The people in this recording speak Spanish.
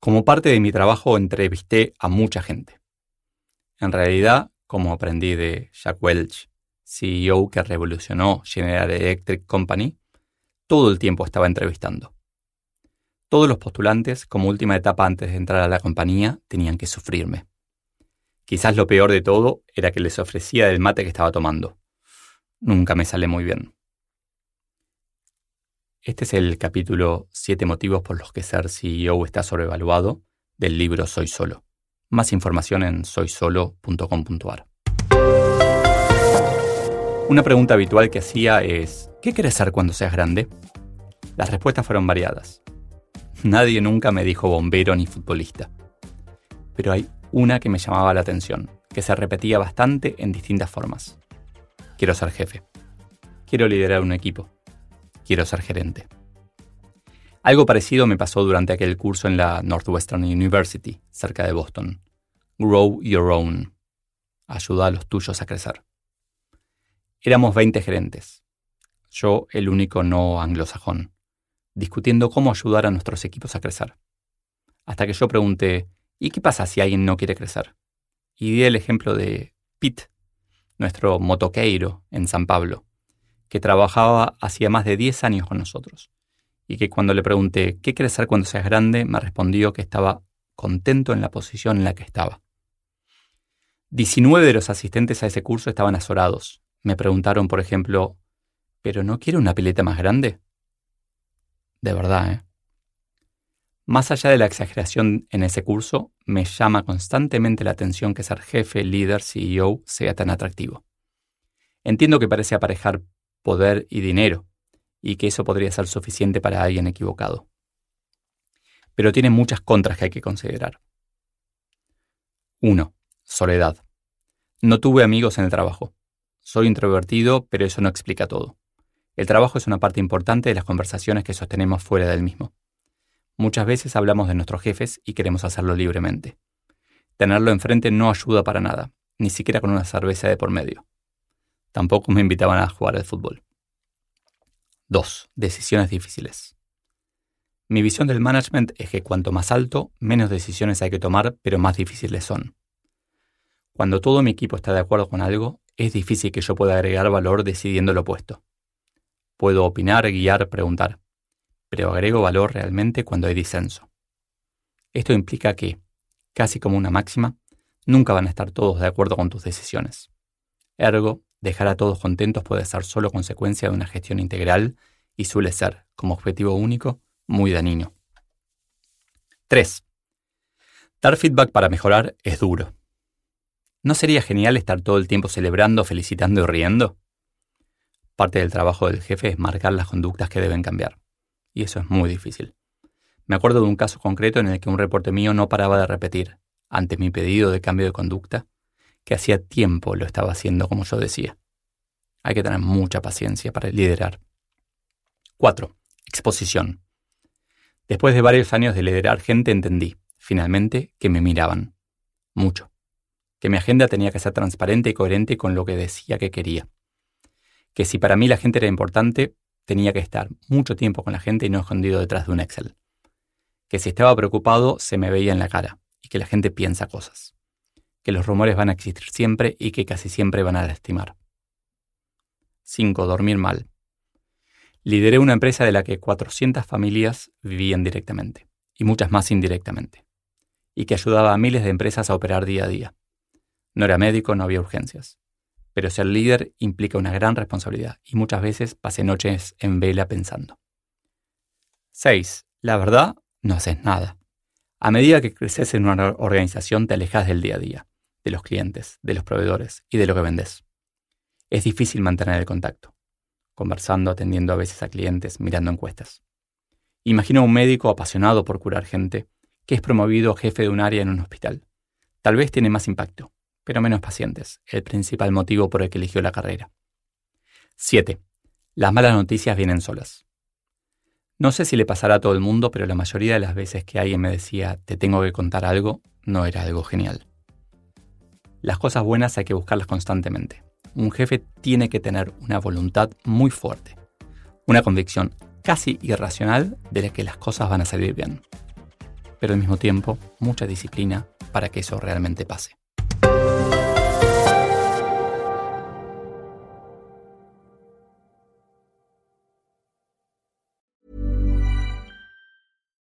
Como parte de mi trabajo entrevisté a mucha gente. En realidad, como aprendí de Jack Welch, CEO que revolucionó General Electric Company, todo el tiempo estaba entrevistando. Todos los postulantes, como última etapa antes de entrar a la compañía, tenían que sufrirme. Quizás lo peor de todo era que les ofrecía del mate que estaba tomando. Nunca me sale muy bien. Este es el capítulo 7 motivos por los que ser CEO está sobrevaluado del libro Soy Solo. Más información en soysolo.com.ar. Una pregunta habitual que hacía es, ¿qué quieres ser cuando seas grande? Las respuestas fueron variadas. Nadie nunca me dijo bombero ni futbolista. Pero hay una que me llamaba la atención, que se repetía bastante en distintas formas. Quiero ser jefe. Quiero liderar un equipo. Quiero ser gerente. Algo parecido me pasó durante aquel curso en la Northwestern University, cerca de Boston. Grow Your Own. Ayuda a los tuyos a crecer. Éramos 20 gerentes. Yo el único no anglosajón discutiendo cómo ayudar a nuestros equipos a crecer. Hasta que yo pregunté, ¿y qué pasa si alguien no quiere crecer? Y di el ejemplo de Pete, nuestro motoqueiro en San Pablo, que trabajaba hacía más de 10 años con nosotros, y que cuando le pregunté, ¿qué quieres ser cuando seas grande? me respondió que estaba contento en la posición en la que estaba. 19 de los asistentes a ese curso estaban azorados. Me preguntaron, por ejemplo, ¿pero no quiere una pileta más grande? de verdad, ¿eh? Más allá de la exageración en ese curso, me llama constantemente la atención que ser jefe, líder, CEO sea tan atractivo. Entiendo que parece aparejar poder y dinero, y que eso podría ser suficiente para alguien equivocado. Pero tiene muchas contras que hay que considerar. 1. Soledad. No tuve amigos en el trabajo. Soy introvertido, pero eso no explica todo. El trabajo es una parte importante de las conversaciones que sostenemos fuera del mismo. Muchas veces hablamos de nuestros jefes y queremos hacerlo libremente. Tenerlo enfrente no ayuda para nada, ni siquiera con una cerveza de por medio. Tampoco me invitaban a jugar al fútbol. 2. Decisiones difíciles. Mi visión del management es que cuanto más alto, menos decisiones hay que tomar, pero más difíciles son. Cuando todo mi equipo está de acuerdo con algo, es difícil que yo pueda agregar valor decidiendo lo opuesto. Puedo opinar, guiar, preguntar, pero agrego valor realmente cuando hay disenso. Esto implica que, casi como una máxima, nunca van a estar todos de acuerdo con tus decisiones. Ergo, dejar a todos contentos puede ser solo consecuencia de una gestión integral y suele ser, como objetivo único, muy dañino. 3. Dar feedback para mejorar es duro. ¿No sería genial estar todo el tiempo celebrando, felicitando y riendo? Parte del trabajo del jefe es marcar las conductas que deben cambiar. Y eso es muy difícil. Me acuerdo de un caso concreto en el que un reporte mío no paraba de repetir, ante mi pedido de cambio de conducta, que hacía tiempo lo estaba haciendo como yo decía. Hay que tener mucha paciencia para liderar. 4. Exposición. Después de varios años de liderar gente entendí, finalmente, que me miraban. Mucho. Que mi agenda tenía que ser transparente y coherente con lo que decía que quería que si para mí la gente era importante, tenía que estar mucho tiempo con la gente y no escondido detrás de un Excel. Que si estaba preocupado, se me veía en la cara y que la gente piensa cosas. Que los rumores van a existir siempre y que casi siempre van a lastimar. 5. Dormir mal. Lideré una empresa de la que 400 familias vivían directamente y muchas más indirectamente, y que ayudaba a miles de empresas a operar día a día. No era médico, no había urgencias pero ser líder implica una gran responsabilidad y muchas veces pasé noches en vela pensando. 6. La verdad, no haces nada. A medida que creces en una organización te alejas del día a día, de los clientes, de los proveedores y de lo que vendes. Es difícil mantener el contacto, conversando, atendiendo a veces a clientes, mirando encuestas. Imagina un médico apasionado por curar gente, que es promovido jefe de un área en un hospital. Tal vez tiene más impacto, pero menos pacientes, el principal motivo por el que eligió la carrera. 7. Las malas noticias vienen solas. No sé si le pasará a todo el mundo, pero la mayoría de las veces que alguien me decía te tengo que contar algo, no era algo genial. Las cosas buenas hay que buscarlas constantemente. Un jefe tiene que tener una voluntad muy fuerte, una convicción casi irracional de la que las cosas van a salir bien, pero al mismo tiempo mucha disciplina para que eso realmente pase.